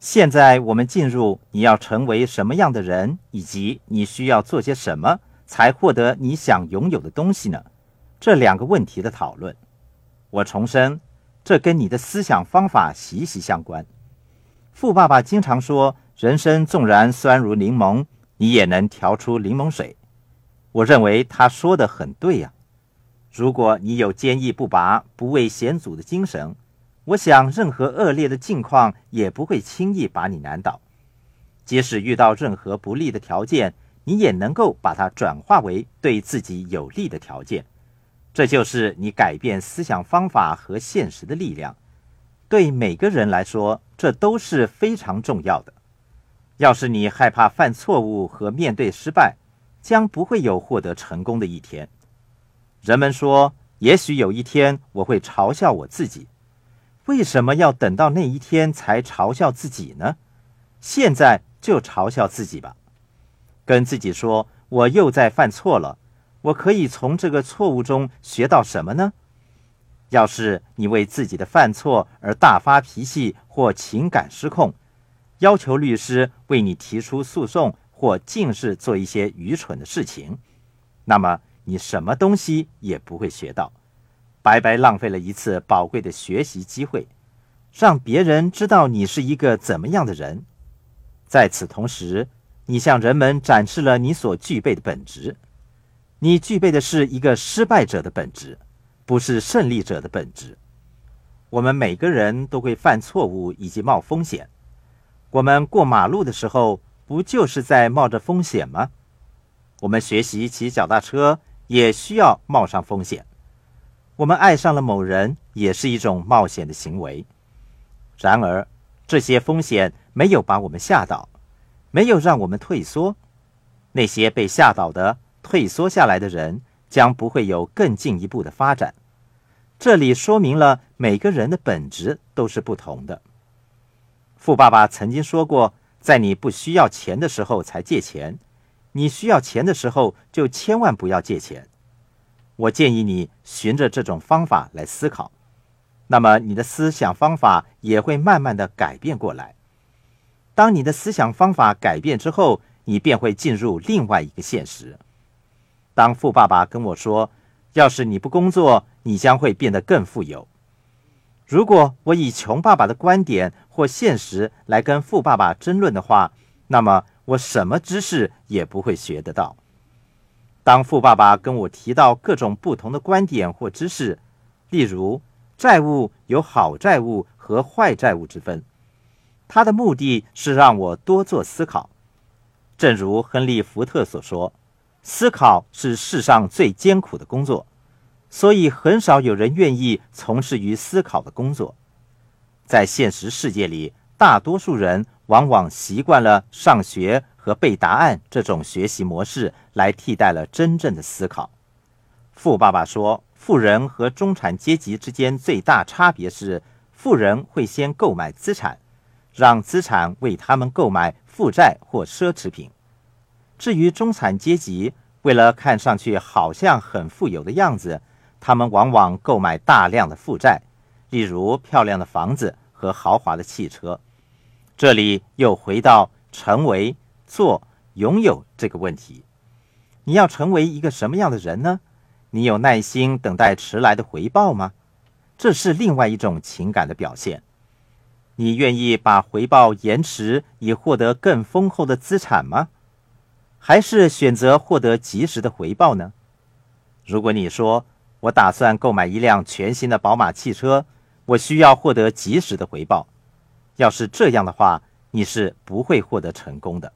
现在我们进入你要成为什么样的人，以及你需要做些什么才获得你想拥有的东西呢？这两个问题的讨论。我重申，这跟你的思想方法息息相关。富爸爸经常说：“人生纵然酸如柠檬，你也能调出柠檬水。”我认为他说的很对呀。如果你有坚毅不拔、不畏险阻的精神，我想，任何恶劣的境况也不会轻易把你难倒。即使遇到任何不利的条件，你也能够把它转化为对自己有利的条件。这就是你改变思想方法和现实的力量。对每个人来说，这都是非常重要的。要是你害怕犯错误和面对失败，将不会有获得成功的一天。人们说，也许有一天我会嘲笑我自己。为什么要等到那一天才嘲笑自己呢？现在就嘲笑自己吧，跟自己说：“我又在犯错了。”我可以从这个错误中学到什么呢？要是你为自己的犯错而大发脾气或情感失控，要求律师为你提出诉讼，或尽是做一些愚蠢的事情，那么你什么东西也不会学到。白白浪费了一次宝贵的学习机会，让别人知道你是一个怎么样的人。在此同时，你向人们展示了你所具备的本质。你具备的是一个失败者的本质，不是胜利者的本质。我们每个人都会犯错误以及冒风险。我们过马路的时候，不就是在冒着风险吗？我们学习骑脚踏车也需要冒上风险。我们爱上了某人，也是一种冒险的行为。然而，这些风险没有把我们吓倒，没有让我们退缩。那些被吓倒的、退缩下来的人，将不会有更进一步的发展。这里说明了每个人的本质都是不同的。富爸爸曾经说过：“在你不需要钱的时候才借钱，你需要钱的时候就千万不要借钱。”我建议你循着这种方法来思考，那么你的思想方法也会慢慢的改变过来。当你的思想方法改变之后，你便会进入另外一个现实。当富爸爸跟我说：“要是你不工作，你将会变得更富有。”如果我以穷爸爸的观点或现实来跟富爸爸争论的话，那么我什么知识也不会学得到。当富爸爸跟我提到各种不同的观点或知识，例如债务有好债务和坏债务之分，他的目的是让我多做思考。正如亨利·福特所说：“思考是世上最艰苦的工作，所以很少有人愿意从事于思考的工作。”在现实世界里，大多数人往往习惯了上学。和背答案这种学习模式来替代了真正的思考。富爸爸说，富人和中产阶级之间最大差别是，富人会先购买资产，让资产为他们购买负债或奢侈品。至于中产阶级，为了看上去好像很富有的样子，他们往往购买大量的负债，例如漂亮的房子和豪华的汽车。这里又回到成为。做拥有这个问题，你要成为一个什么样的人呢？你有耐心等待迟来的回报吗？这是另外一种情感的表现。你愿意把回报延迟，以获得更丰厚的资产吗？还是选择获得及时的回报呢？如果你说我打算购买一辆全新的宝马汽车，我需要获得及时的回报，要是这样的话，你是不会获得成功的。